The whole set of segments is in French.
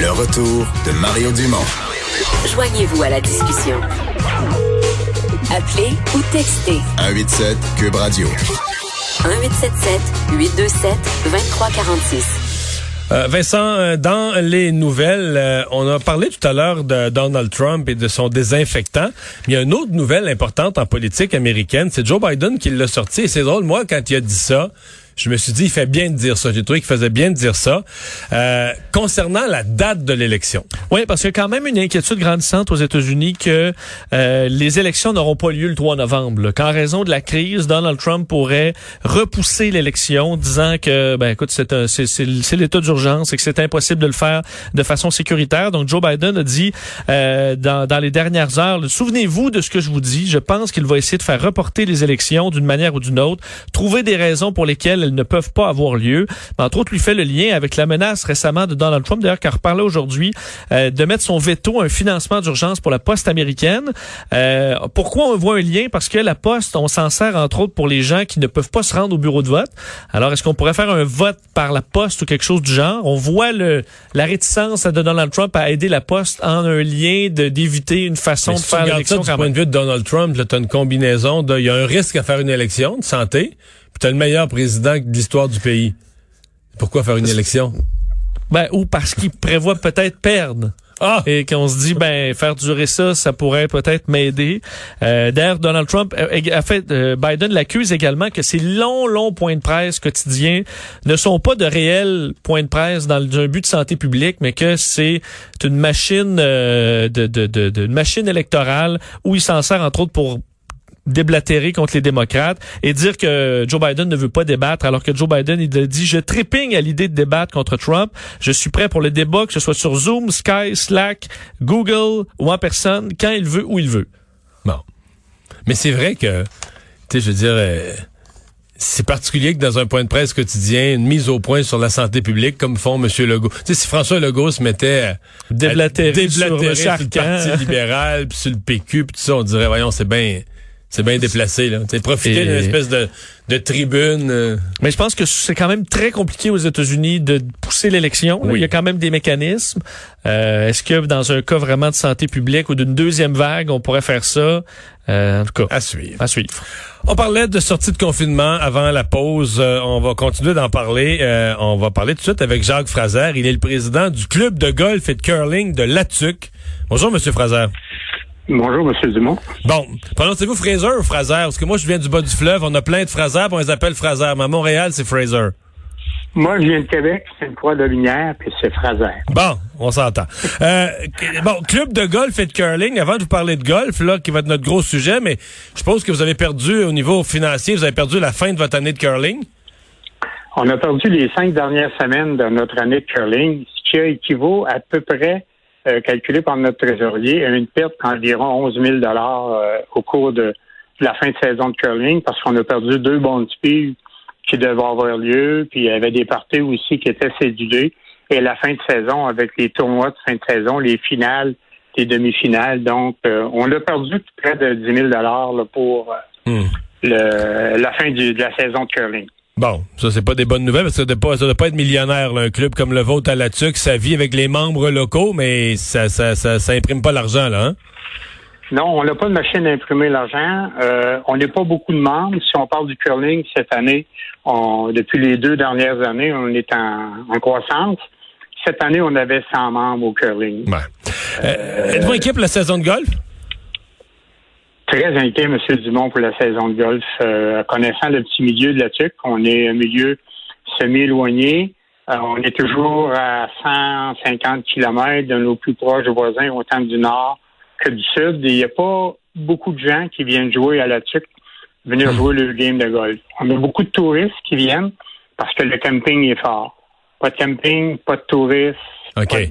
Le retour de Mario Dumont. Joignez-vous à la discussion. Appelez ou textez 187 Cube Radio. 1877 827 2346. Euh, Vincent, euh, dans les nouvelles, euh, on a parlé tout à l'heure de Donald Trump et de son désinfectant. Mais il y a une autre nouvelle importante en politique américaine, c'est Joe Biden qui l'a sorti. Et c'est drôle, moi, quand il a dit ça, je me suis dit, il fait bien de dire ça. J'ai trouvé qu'il faisait bien de dire ça. Euh, concernant la date de l'élection. Oui, parce qu'il y a quand même une inquiétude grandissante aux États-Unis que euh, les élections n'auront pas lieu le 3 novembre. Qu'en raison de la crise, Donald Trump pourrait repousser l'élection, disant que, ben écoute, c'est l'état d'urgence et que c'est impossible de le faire de façon sécuritaire. Donc Joe Biden a dit euh, dans, dans les dernières heures, souvenez-vous de ce que je vous dis. Je pense qu'il va essayer de faire reporter les élections d'une manière ou d'une autre, trouver des raisons pour lesquelles ne peuvent pas avoir lieu. Mais entre autres, lui fait le lien avec la menace récemment de Donald Trump, d'ailleurs, qui a reparlé aujourd'hui euh, de mettre son veto à un financement d'urgence pour la poste américaine. Euh, pourquoi on voit un lien? Parce que la poste, on s'en sert entre autres pour les gens qui ne peuvent pas se rendre au bureau de vote. Alors, est-ce qu'on pourrait faire un vote par la poste ou quelque chose du genre? On voit le, la réticence de Donald Trump à aider la poste en un lien d'éviter une façon de faire l'élection. Du point de vue de Donald Trump, tu as une combinaison de, il y a un risque à faire une élection de santé, t'as le meilleur président de l'histoire du pays. Pourquoi faire une élection? Ben, ou parce qu'il prévoit peut-être perdre. Ah! Et qu'on se dit, ben, faire durer ça, ça pourrait peut-être m'aider. Euh, D'ailleurs, Donald Trump a fait, euh, Biden l'accuse également que ces longs, longs points de presse quotidiens ne sont pas de réels points de presse dans un but de santé publique, mais que c'est une machine euh, de, de, de, de, une machine électorale où il s'en sert entre autres pour déblatérer contre les démocrates et dire que Joe Biden ne veut pas débattre alors que Joe Biden il dit je trépigne à l'idée de débattre contre Trump. Je suis prêt pour le débat que ce soit sur Zoom, Sky, Slack, Google ou en personne quand il veut où il veut. Bon. Mais c'est vrai que tu sais je veux dire euh, c'est particulier que dans un point de presse quotidien, une mise au point sur la santé publique, comme font M. Legault. Tu sais, si François Legault se mettait déblatérer, sur, le, sur le Parti libéral, puis sur le PQ, puis tout ça, on dirait, voyons, c'est bien c'est bien déplacé, là. T'sais, profiter d'une espèce de, de tribune. Euh. Mais je pense que c'est quand même très compliqué aux États-Unis de pousser l'élection. Il y a quand même des mécanismes. Euh, Est-ce que dans un cas vraiment de santé publique ou d'une deuxième vague, on pourrait faire ça? Euh, en tout cas, à suivre. À suivre. On parlait de sortie de confinement avant la pause. Euh, on va continuer d'en parler. Euh, on va parler tout de suite avec Jacques Fraser. Il est le président du club de golf et de curling de Latuc. Bonjour, Monsieur Fraser. Bonjour, M. Dumont. Bon, prononcez-vous Fraser ou Fraser? Parce que moi, je viens du bas du fleuve, on a plein de Fraser, on les appelle Fraser. Mais à Montréal, c'est Fraser. Moi, je viens de Québec, c'est une croix de lumière, puis c'est Fraser. Bon, on s'entend. Euh, bon, club de golf et de curling, avant de vous parler de golf, là, qui va être notre gros sujet, mais je suppose que vous avez perdu au niveau financier, vous avez perdu la fin de votre année de curling? On a perdu les cinq dernières semaines de notre année de curling, ce qui équivaut à peu près euh, calculé par notre trésorier, une perte d'environ 11 000 euh, au cours de, la fin de saison de curling parce qu'on a perdu deux bons speeds qui devaient avoir lieu, puis il y avait des parties aussi qui étaient cédulées. Et la fin de saison, avec les tournois de fin de saison, les finales, les demi-finales. Donc, euh, on a perdu près de 10 000 là, pour hmm. la fin de la saison de curling. Bon, ça c'est pas des bonnes nouvelles parce que ça ne doit, pas être millionnaire un club comme le vôtre à la TUC, ça vit avec les membres locaux, mais ça ça, ça, imprime pas l'argent là. Hein? Non, on n'a pas de machine à imprimer l'argent. Euh, on n'est pas beaucoup de membres. Si on parle du curling cette année, depuis les deux dernières années, on est en, croissance. Cette année, on avait 100 membres au curling. Euh, Êtes-vous équipe la saison de golf? Très inquiet, M. Dumont, pour la saison de golf. Euh, connaissant le petit milieu de la TUC, on est un milieu semi-éloigné. Euh, on est toujours à 150 km de nos plus proches voisins, autant du nord que du sud. il n'y a pas beaucoup de gens qui viennent jouer à la TUC, venir jouer le game de golf. On a beaucoup de touristes qui viennent parce que le camping est fort. Pas de camping, pas de touristes, OK.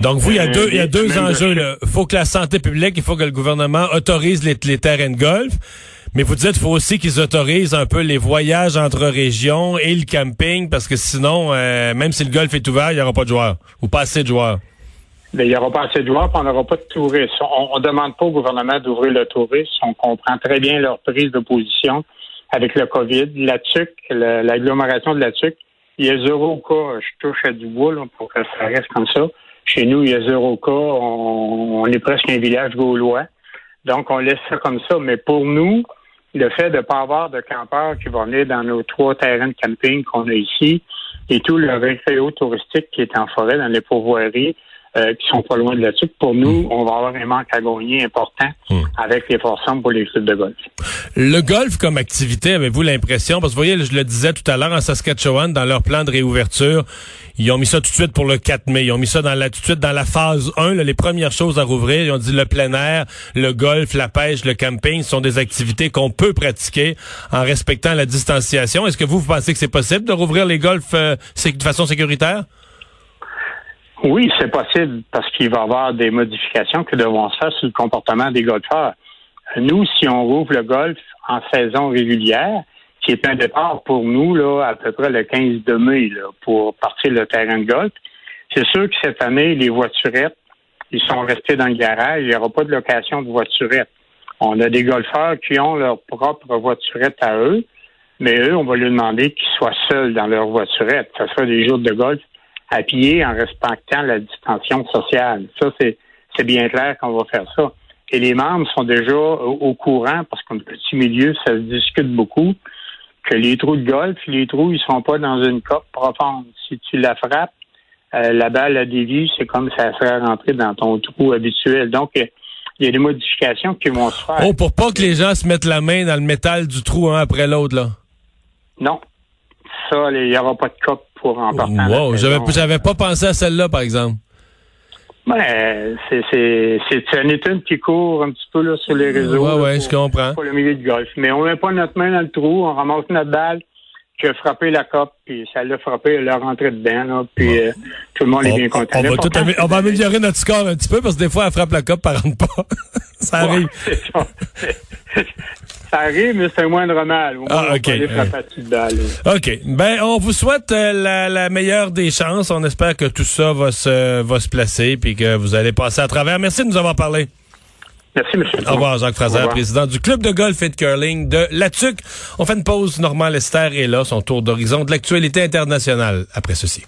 Donc, vous, il y a deux, il y a deux enjeux. Il faut que la santé publique, il faut que le gouvernement autorise les, les terrains de golf. Mais vous dites qu'il faut aussi qu'ils autorisent un peu les voyages entre régions et le camping, parce que sinon, euh, même si le golf est ouvert, il n'y aura pas de joueurs, ou pas assez de joueurs. Il n'y aura pas assez de joueurs, puis on n'aura pas de touristes. On ne demande pas au gouvernement d'ouvrir le tourisme. On comprend très bien leur prise de position avec le COVID. La TUC, l'agglomération de la TUC, il y a zéro cas, je touche à du bois pour que ça reste comme ça. Chez nous, il y a zéro cas. On, on est presque un village gaulois. Donc, on laisse ça comme ça. Mais pour nous, le fait de ne pas avoir de campeurs qui vont venir dans nos trois terrains de camping qu'on a ici et tout le récréo touristique qui est en forêt, dans les pourvoiries, euh, qui sont pas loin de là-dessus. Pour nous, on va avoir un manque à gagner important Hmm. avec les forces pour les clubs de golf. Le golf comme activité, avez-vous l'impression, parce que vous voyez, je le disais tout à l'heure en Saskatchewan, dans leur plan de réouverture, ils ont mis ça tout de suite pour le 4 mai. Ils ont mis ça dans la, tout de suite dans la phase 1, là, les premières choses à rouvrir. Ils ont dit le plein air, le golf, la pêche, le camping, ce sont des activités qu'on peut pratiquer en respectant la distanciation. Est-ce que vous, vous pensez que c'est possible de rouvrir les golfs euh, de façon sécuritaire? Oui, c'est possible parce qu'il va y avoir des modifications qui devront se faire sur le comportement des golfeurs. Nous, si on rouvre le golf en saison régulière, qui est un départ pour nous là, à peu près le 15 de mai pour partir le terrain de golf, c'est sûr que cette année, les voiturettes, ils sont restés dans le garage. Il n'y aura pas de location de voiturettes. On a des golfeurs qui ont leur propre voiturette à eux, mais eux, on va leur demander qu'ils soient seuls dans leur voiturette. Ça sera des jours de golf à pied en respectant la distanciation sociale. Ça, c'est, c'est bien clair qu'on va faire ça. Et les membres sont déjà au, au courant, parce qu'un petit milieu, ça se discute beaucoup, que les trous de golf, les trous, ils sont pas dans une cope profonde. Si tu la frappes, euh, la balle a dévie, c'est comme ça serait rentrer dans ton trou habituel. Donc, euh, il y a des modifications qui vont se faire. Oh, pour pas que les gens se mettent la main dans le métal du trou un après l'autre, là. Non. Ça, il n'y aura pas de cope pour en partant. Wow, La j'avais, j'avais pas pensé à celle-là, par exemple. Ouais, c'est, c'est, c'est une étude qui court un petit peu là, sur les réseaux. Ouais, pour- je comprends. pour le milieu de golf. Mais on met pas notre main dans le trou, on ramasse notre balle qui a frappé la cope, puis ça l'a frappé, elle a rentré dedans, là, puis euh, tout le monde est bien content. on va tout L'important, amé- on va améliorer notre score un petit peu parce que des fois, elle frappe la coupe, elle rentre pas. ça Ouais, arrive. c'est ça. ça arrive, mais c'est un moindre mal. Au moins, Ah, on ok. balle. là. OK. Ben, on vous souhaite euh, la, la meilleure des chances. On espère que tout ça va se, va se placer puis que vous allez passer à travers. Merci de nous avoir parlé. Merci, monsieur. Au revoir, Jacques Fraser, revoir. président du club de golf et de curling de La Tuque. On fait une pause. Normand Lester est là, son tour d'horizon de l'actualité internationale après ceci.